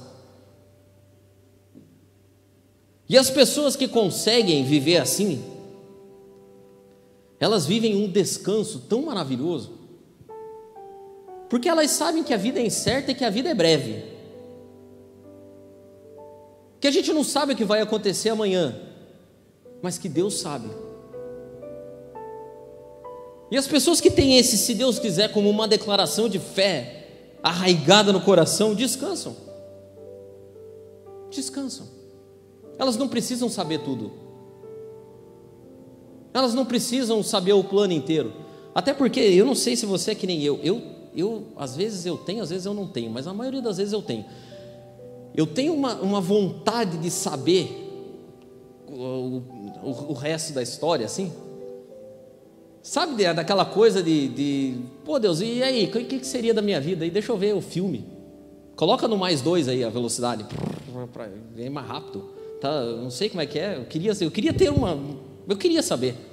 E as pessoas que conseguem viver assim, elas vivem um descanso tão maravilhoso, porque elas sabem que a vida é incerta e que a vida é breve, que a gente não sabe o que vai acontecer amanhã, mas que Deus sabe. E as pessoas que têm esse, se Deus quiser, como uma declaração de fé arraigada no coração, descansam. Descansam. Elas não precisam saber tudo. Elas não precisam saber o plano inteiro. Até porque eu não sei se você é que nem eu. Eu, eu às vezes eu tenho, às vezes eu não tenho, mas a maioria das vezes eu tenho. Eu tenho uma, uma vontade de saber o, o, o resto da história, assim. Sabe daquela coisa de, de pô Deus, e aí, o que, que seria da minha vida? E deixa eu ver o filme. Coloca no mais dois aí a velocidade, vem mais rápido. Tá, não sei como é que é. Eu queria, eu queria ter uma, eu queria saber.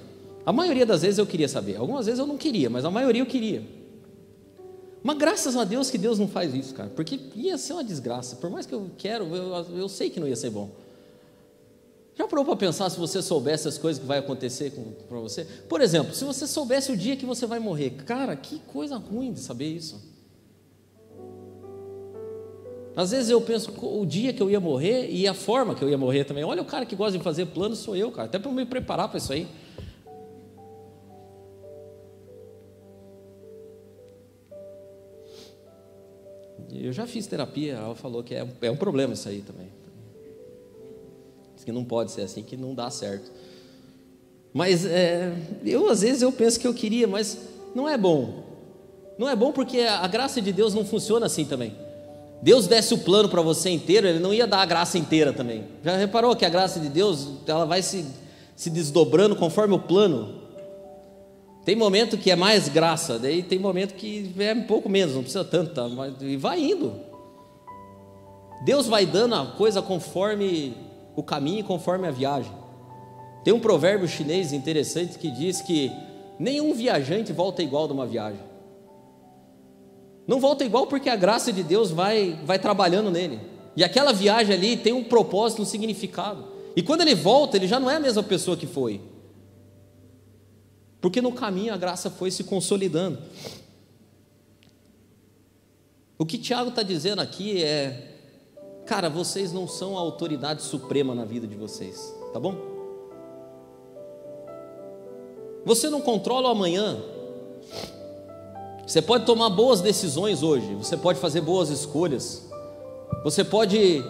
A maioria das vezes eu queria saber. Algumas vezes eu não queria, mas a maioria eu queria. Mas graças a Deus que Deus não faz isso, cara, porque ia ser uma desgraça. Por mais que eu quero, eu, eu sei que não ia ser bom. Já parou para pensar se você soubesse as coisas que vai acontecer para você? Por exemplo, se você soubesse o dia que você vai morrer, cara, que coisa ruim de saber isso. Às vezes eu penso o dia que eu ia morrer e a forma que eu ia morrer também. Olha, o cara que gosta de fazer planos sou eu, cara, até para me preparar para isso aí. Eu já fiz terapia, ela falou que é, é um problema isso aí também que não pode ser assim, que não dá certo. Mas é, eu às vezes eu penso que eu queria, mas não é bom. Não é bom porque a graça de Deus não funciona assim também. Deus desse o plano para você inteiro, Ele não ia dar a graça inteira também. Já reparou que a graça de Deus ela vai se, se desdobrando conforme o plano? Tem momento que é mais graça, daí tem momento que é um pouco menos, não precisa tanto, tá? E vai indo. Deus vai dando a coisa conforme o caminho conforme a viagem. Tem um provérbio chinês interessante que diz que nenhum viajante volta igual de uma viagem. Não volta igual porque a graça de Deus vai, vai trabalhando nele. E aquela viagem ali tem um propósito, um significado. E quando ele volta, ele já não é a mesma pessoa que foi. Porque no caminho a graça foi se consolidando. O que Tiago está dizendo aqui é: Cara, vocês não são a autoridade suprema na vida de vocês, tá bom? Você não controla o amanhã. Você pode tomar boas decisões hoje, você pode fazer boas escolhas, você pode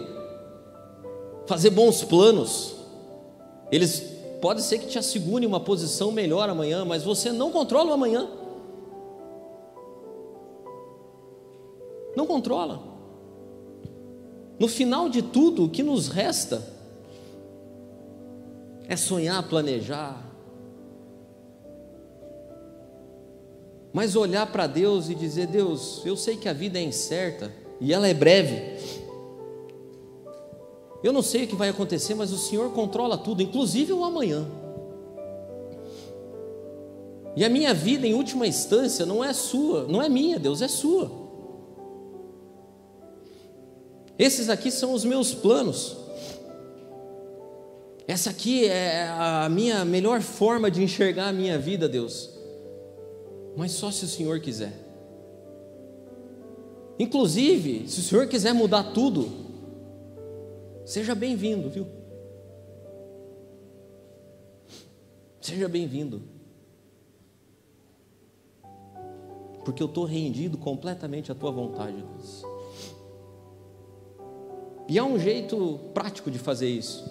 fazer bons planos. Eles pode ser que te assegurem uma posição melhor amanhã, mas você não controla o amanhã. Não controla. No final de tudo, o que nos resta é sonhar, planejar, mas olhar para Deus e dizer: Deus, eu sei que a vida é incerta e ela é breve. Eu não sei o que vai acontecer, mas o Senhor controla tudo, inclusive o amanhã. E a minha vida, em última instância, não é sua, não é minha, Deus, é sua. Esses aqui são os meus planos. Essa aqui é a minha melhor forma de enxergar a minha vida, Deus. Mas só se o Senhor quiser. Inclusive, se o Senhor quiser mudar tudo, seja bem-vindo, viu? Seja bem-vindo. Porque eu estou rendido completamente à tua vontade, Deus. E há um jeito prático de fazer isso.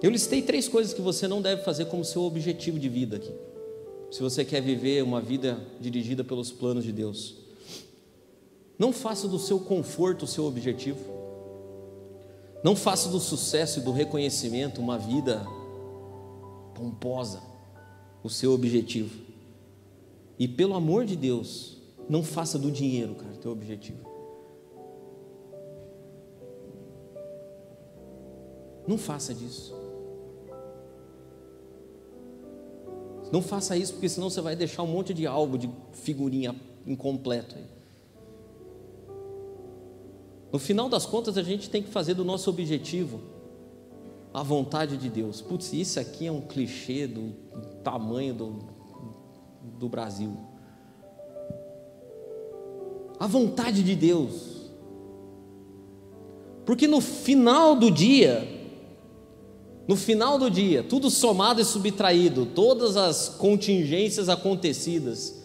Eu listei três coisas que você não deve fazer como seu objetivo de vida aqui. Se você quer viver uma vida dirigida pelos planos de Deus. Não faça do seu conforto o seu objetivo. Não faça do sucesso e do reconhecimento uma vida pomposa o seu objetivo. E pelo amor de Deus, não faça do dinheiro, cara, teu objetivo. Não faça disso. Não faça isso, porque senão você vai deixar um monte de álbum de figurinha incompleto aí. No final das contas, a gente tem que fazer do nosso objetivo a vontade de Deus. Putz, isso aqui é um clichê do tamanho do, do Brasil. A vontade de Deus. Porque no final do dia, no final do dia, tudo somado e subtraído, todas as contingências acontecidas,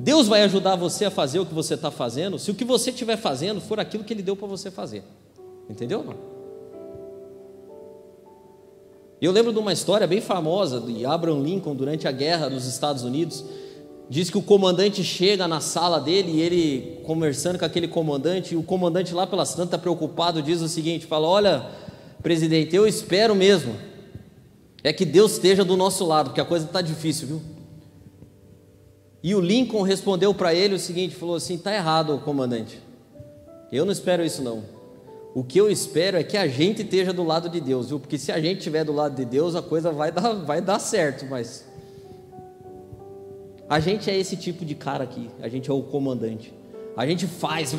Deus vai ajudar você a fazer o que você está fazendo, se o que você estiver fazendo for aquilo que Ele deu para você fazer. Entendeu? Não? Eu lembro de uma história bem famosa de Abraham Lincoln durante a guerra dos Estados Unidos. Diz que o comandante chega na sala dele e ele conversando com aquele comandante, e o comandante lá pelas tantas preocupado diz o seguinte: fala, olha, presidente, eu espero mesmo, é que Deus esteja do nosso lado, porque a coisa está difícil, viu? E o Lincoln respondeu para ele o seguinte: falou assim, está errado, comandante, eu não espero isso não. O que eu espero é que a gente esteja do lado de Deus, viu? Porque se a gente estiver do lado de Deus, a coisa vai dar, [laughs] vai dar certo, mas a gente é esse tipo de cara aqui, a gente é o comandante. A gente faz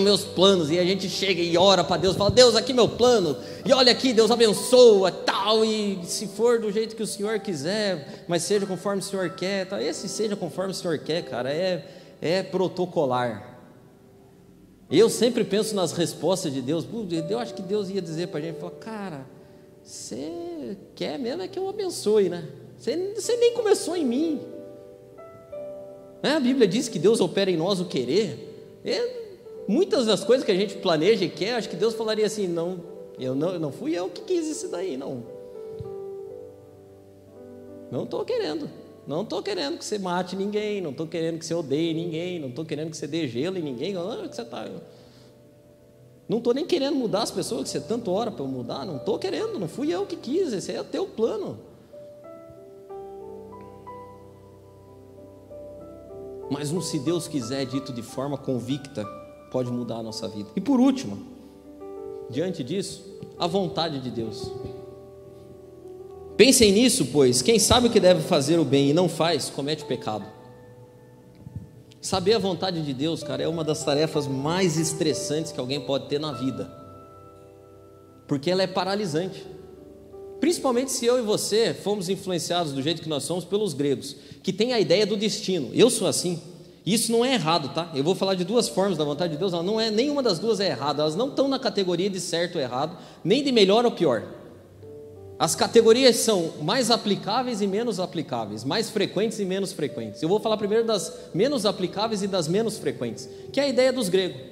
meus planos e a gente chega e ora para Deus, fala: Deus, aqui meu plano, e olha aqui, Deus abençoa, tal, e se for do jeito que o Senhor quiser, mas seja conforme o Senhor quer, tal. esse seja conforme o Senhor quer, cara, é, é protocolar. Eu sempre penso nas respostas de Deus, eu acho que Deus ia dizer para a gente: fala, Cara, você quer mesmo é que eu abençoe, né? Você nem começou em mim. Né? A Bíblia diz que Deus opera em nós o querer. É, muitas das coisas que a gente planeja e quer, acho que Deus falaria assim: não, eu não, não fui eu que quis isso daí, não. Não estou querendo. Não estou querendo que você mate ninguém, não estou querendo que você odeie ninguém, não estou querendo que você dê gelo em ninguém. Não, que você tá, não estou nem querendo mudar as pessoas que você tanto ora para eu mudar, não estou querendo, não fui eu que quis, esse é o teu plano. Mas um se Deus quiser, dito de forma convicta, pode mudar a nossa vida. E por último, diante disso, a vontade de Deus. Pensem nisso, pois quem sabe o que deve fazer o bem e não faz, comete pecado. Saber a vontade de Deus, cara, é uma das tarefas mais estressantes que alguém pode ter na vida, porque ela é paralisante. Principalmente se eu e você fomos influenciados do jeito que nós somos pelos gregos, que tem a ideia do destino. Eu sou assim. Isso não é errado, tá? Eu vou falar de duas formas da vontade de Deus. Ela não é nenhuma das duas é errada. Elas não estão na categoria de certo ou errado, nem de melhor ou pior. As categorias são mais aplicáveis e menos aplicáveis, mais frequentes e menos frequentes. Eu vou falar primeiro das menos aplicáveis e das menos frequentes, que é a ideia dos gregos.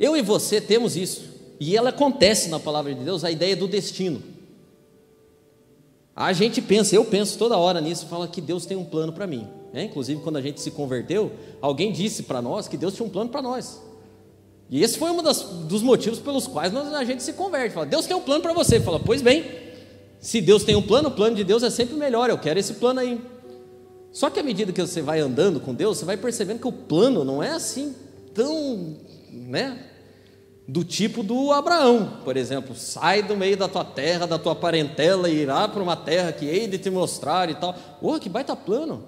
Eu e você temos isso, e ela acontece na palavra de Deus, a ideia do destino. A gente pensa, eu penso toda hora nisso, fala que Deus tem um plano para mim. Né? Inclusive, quando a gente se converteu, alguém disse para nós que Deus tinha um plano para nós. E esse foi um dos motivos pelos quais nós, a gente se converte. Fala, Deus tem um plano para você. Fala, pois bem, se Deus tem um plano, o plano de Deus é sempre melhor. Eu quero esse plano aí. Só que à medida que você vai andando com Deus, você vai percebendo que o plano não é assim tão, né? Do tipo do Abraão, por exemplo, sai do meio da tua terra, da tua parentela e irá para uma terra que hei de te mostrar e tal. Oh, que baita plano!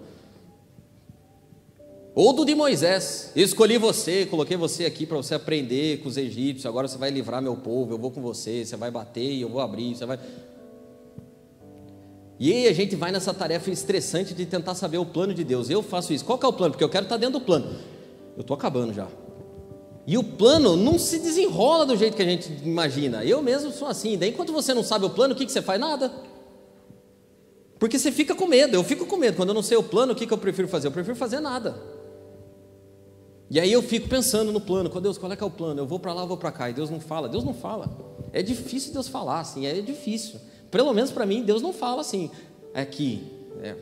Ou do de Moisés, escolhi você, coloquei você aqui para você aprender com os egípcios, agora você vai livrar meu povo, eu vou com você, você vai bater e eu vou abrir, você vai. E aí a gente vai nessa tarefa estressante de tentar saber o plano de Deus. Eu faço isso. Qual é o plano? Porque eu quero estar dentro do plano. Eu estou acabando já. E o plano não se desenrola do jeito que a gente imagina. Eu mesmo sou assim. Daí, enquanto você não sabe o plano, o que, que você faz? Nada. Porque você fica com medo. Eu fico com medo. Quando eu não sei o plano, o que, que eu prefiro fazer? Eu prefiro fazer nada. E aí eu fico pensando no plano. Com Deus, qual é que é o plano? Eu vou para lá, vou para cá. E Deus não fala. Deus não fala. É difícil Deus falar assim. É difícil. Pelo menos para mim, Deus não fala assim. Aqui. É.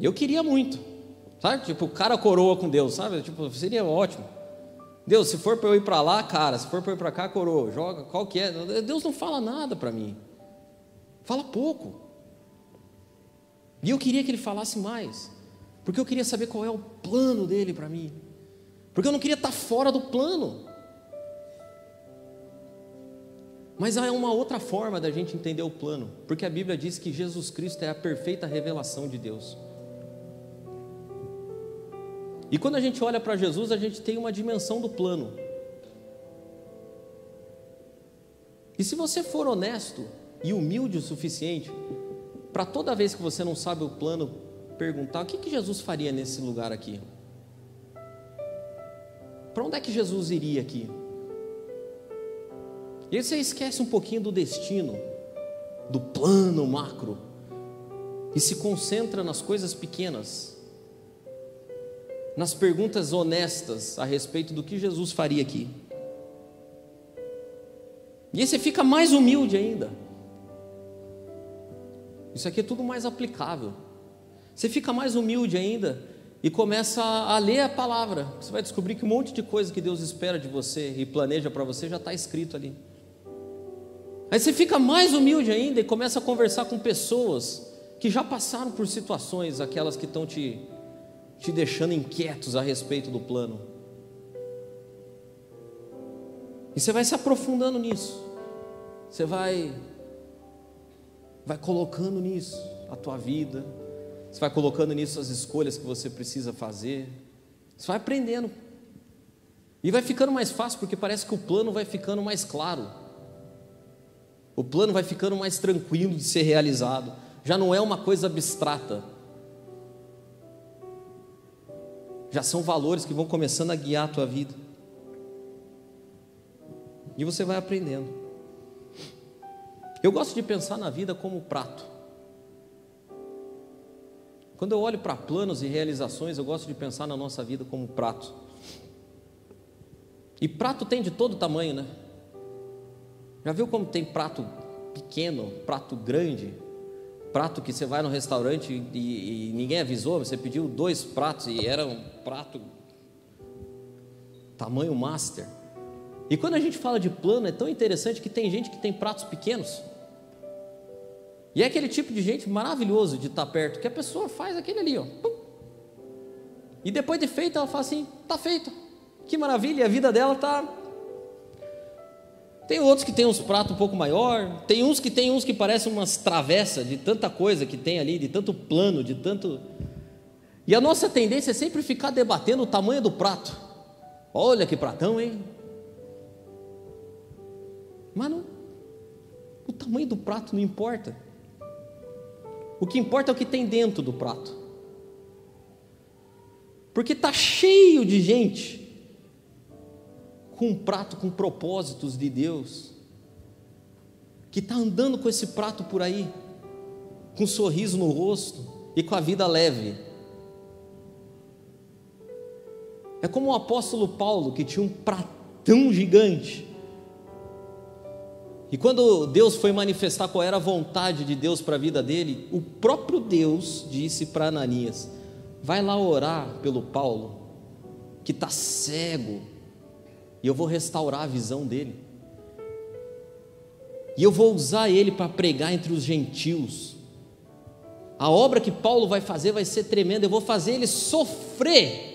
Eu queria muito. Sabe? Tipo, cara coroa com Deus, sabe? Tipo, seria ótimo. Deus, se for para eu ir para lá, cara, se for para eu ir para cá, coroa, joga, qual que é? Deus não fala nada para mim. Fala pouco. E eu queria que ele falasse mais. Porque eu queria saber qual é o plano dele para mim. Porque eu não queria estar fora do plano. Mas há uma outra forma da gente entender o plano, porque a Bíblia diz que Jesus Cristo é a perfeita revelação de Deus. E quando a gente olha para Jesus, a gente tem uma dimensão do plano. E se você for honesto e humilde o suficiente, para toda vez que você não sabe o plano, perguntar o que, que Jesus faria nesse lugar aqui? Para onde é que Jesus iria aqui? E aí você esquece um pouquinho do destino, do plano macro, e se concentra nas coisas pequenas, nas perguntas honestas a respeito do que Jesus faria aqui. E aí você fica mais humilde ainda. Isso aqui é tudo mais aplicável. Você fica mais humilde ainda e começa a ler a palavra. Você vai descobrir que um monte de coisa que Deus espera de você e planeja para você já está escrito ali. Aí você fica mais humilde ainda e começa a conversar com pessoas que já passaram por situações, aquelas que estão te, te deixando inquietos a respeito do plano. E você vai se aprofundando nisso. Você vai vai colocando nisso a tua vida. Você vai colocando nisso as escolhas que você precisa fazer. Você vai aprendendo. E vai ficando mais fácil porque parece que o plano vai ficando mais claro. O plano vai ficando mais tranquilo de ser realizado. Já não é uma coisa abstrata. Já são valores que vão começando a guiar a tua vida. E você vai aprendendo. Eu gosto de pensar na vida como prato. Quando eu olho para planos e realizações, eu gosto de pensar na nossa vida como prato. E prato tem de todo tamanho, né? Já viu como tem prato pequeno, prato grande? Prato que você vai no restaurante e, e ninguém avisou, você pediu dois pratos e era um prato tamanho master. E quando a gente fala de plano, é tão interessante que tem gente que tem pratos pequenos. E é aquele tipo de gente maravilhoso de estar perto, que a pessoa faz aquele ali, ó. E depois de feito, ela fala assim: tá feito. Que maravilha, a vida dela tá tem outros que tem uns pratos um pouco maior, tem uns que tem uns que parecem umas travessas de tanta coisa que tem ali, de tanto plano, de tanto. E a nossa tendência é sempre ficar debatendo o tamanho do prato. Olha que pratão, hein? Mas não, o tamanho do prato não importa. O que importa é o que tem dentro do prato. Porque está cheio de gente com um prato com propósitos de Deus, que está andando com esse prato por aí, com um sorriso no rosto e com a vida leve. É como o apóstolo Paulo, que tinha um pratão gigante. E quando Deus foi manifestar qual era a vontade de Deus para a vida dele, o próprio Deus disse para Ananias: Vai lá orar pelo Paulo, que está cego, e eu vou restaurar a visão dele. E eu vou usar ele para pregar entre os gentios. A obra que Paulo vai fazer vai ser tremenda. Eu vou fazer ele sofrer.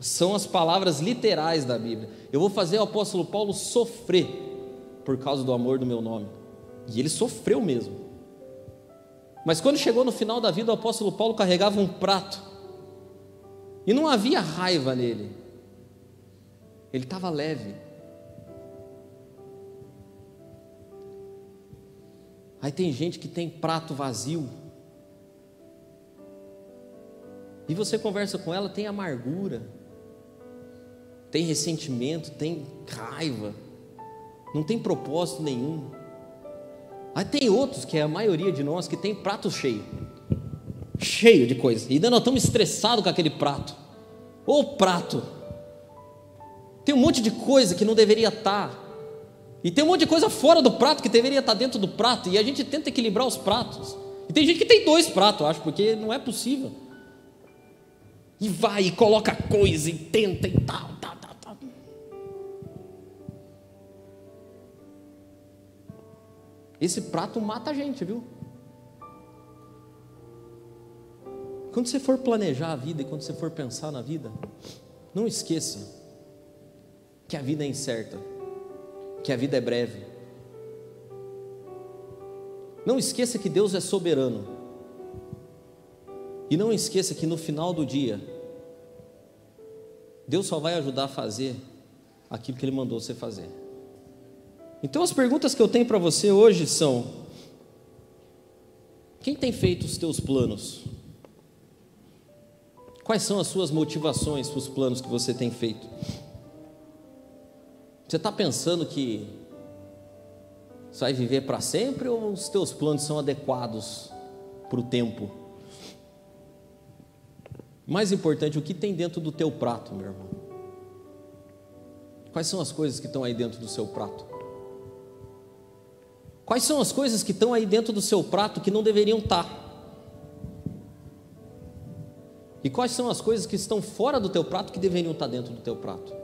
São as palavras literais da Bíblia. Eu vou fazer o apóstolo Paulo sofrer por causa do amor do meu nome. E ele sofreu mesmo. Mas quando chegou no final da vida, o apóstolo Paulo carregava um prato. E não havia raiva nele. Ele estava leve. Aí tem gente que tem prato vazio. E você conversa com ela, tem amargura, tem ressentimento, tem raiva, não tem propósito nenhum. Aí tem outros, que é a maioria de nós, que tem prato cheio, cheio de coisa, e ainda nós estamos estressados com aquele prato. Ô prato, tem um monte de coisa que não deveria estar. Tá. E tem um monte de coisa fora do prato que deveria estar tá dentro do prato. E a gente tenta equilibrar os pratos. E tem gente que tem dois pratos, acho, porque não é possível. E vai e coloca coisa e tenta e tal, tal, tal, tal. Esse prato mata a gente, viu? Quando você for planejar a vida e quando você for pensar na vida, não esqueça que a vida é incerta, que a vida é breve, Não esqueça que Deus é soberano. E não esqueça que no final do dia, Deus só vai ajudar a fazer aquilo que Ele mandou você fazer. Então, as perguntas que eu tenho para você hoje são: quem tem feito os teus planos? Quais são as suas motivações para os planos que você tem feito? Você está pensando que você vai viver para sempre ou os teus planos são adequados para o tempo? Mais importante, o que tem dentro do teu prato, meu irmão? Quais são as coisas que estão aí dentro do seu prato? Quais são as coisas que estão aí dentro do seu prato que não deveriam estar? E quais são as coisas que estão fora do teu prato que deveriam estar dentro do teu prato?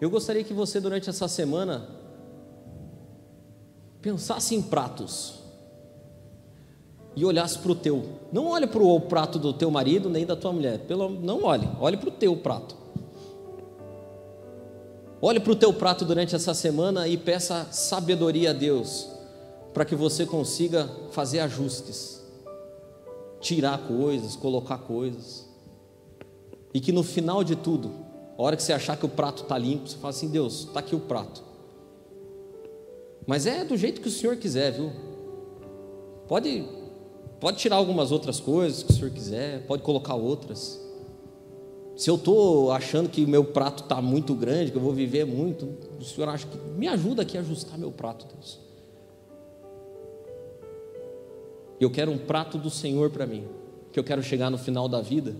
Eu gostaria que você durante essa semana pensasse em pratos e olhasse para o teu. Não olhe para o prato do teu marido nem da tua mulher. Pelo, não olhe, olhe para o teu prato. Olhe para o teu prato durante essa semana e peça sabedoria a Deus para que você consiga fazer ajustes, tirar coisas, colocar coisas, e que no final de tudo, a hora que você achar que o prato está limpo, você fala assim: Deus, está aqui o prato. Mas é do jeito que o Senhor quiser, viu? Pode, pode tirar algumas outras coisas que o Senhor quiser, pode colocar outras. Se eu estou achando que o meu prato está muito grande, que eu vou viver muito, o Senhor acha que me ajuda aqui a ajustar meu prato, Deus. Eu quero um prato do Senhor para mim, que eu quero chegar no final da vida,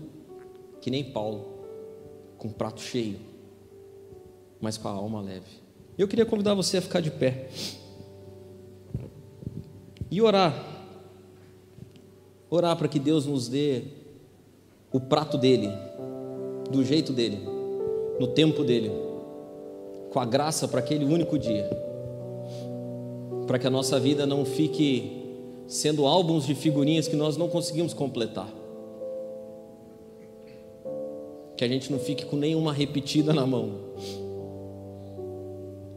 que nem Paulo, com um prato cheio, mas com a alma leve. Eu queria convidar você a ficar de pé e orar. Orar para que Deus nos dê o prato dele, do jeito dele, no tempo dele, com a graça para aquele único dia, para que a nossa vida não fique sendo álbuns de figurinhas que nós não conseguimos completar. Que a gente não fique com nenhuma repetida na mão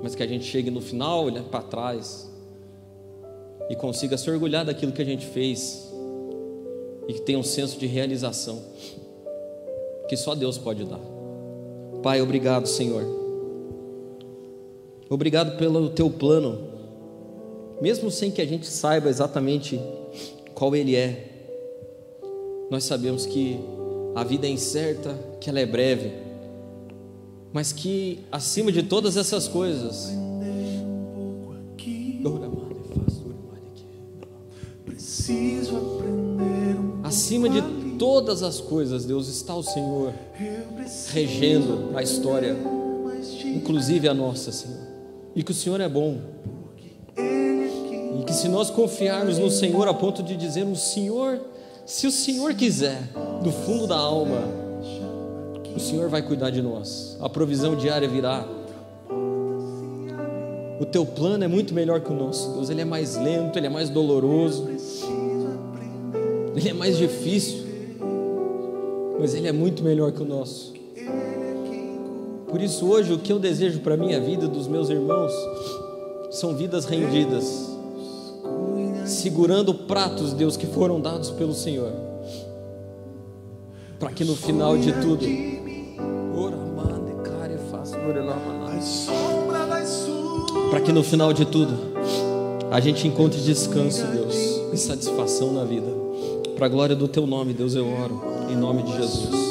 mas que a gente chegue no final, olhar para trás e consiga se orgulhar daquilo que a gente fez e que tenha um senso de realização que só Deus pode dar. Pai, obrigado, Senhor. Obrigado pelo teu plano, mesmo sem que a gente saiba exatamente qual ele é. Nós sabemos que a vida é incerta, que ela é breve mas que acima de todas essas coisas, acima de todas as coisas, Deus está o Senhor regendo a história, inclusive a nossa, Senhor, e que o Senhor é bom. E que se nós confiarmos no Senhor a ponto de dizermos, Senhor, se o Senhor quiser, do fundo da alma, o Senhor vai cuidar de nós. A provisão diária virá. O teu plano é muito melhor que o nosso, Deus. Ele é mais lento, ele é mais doloroso. Ele é mais difícil. Mas ele é muito melhor que o nosso. Por isso hoje o que eu desejo para a minha vida dos meus irmãos são vidas rendidas, segurando pratos, Deus, que foram dados pelo Senhor, para que no final de tudo para que no final de tudo a gente encontre descanso, Deus, e satisfação na vida. Para a glória do teu nome, Deus, eu oro, em nome de Jesus.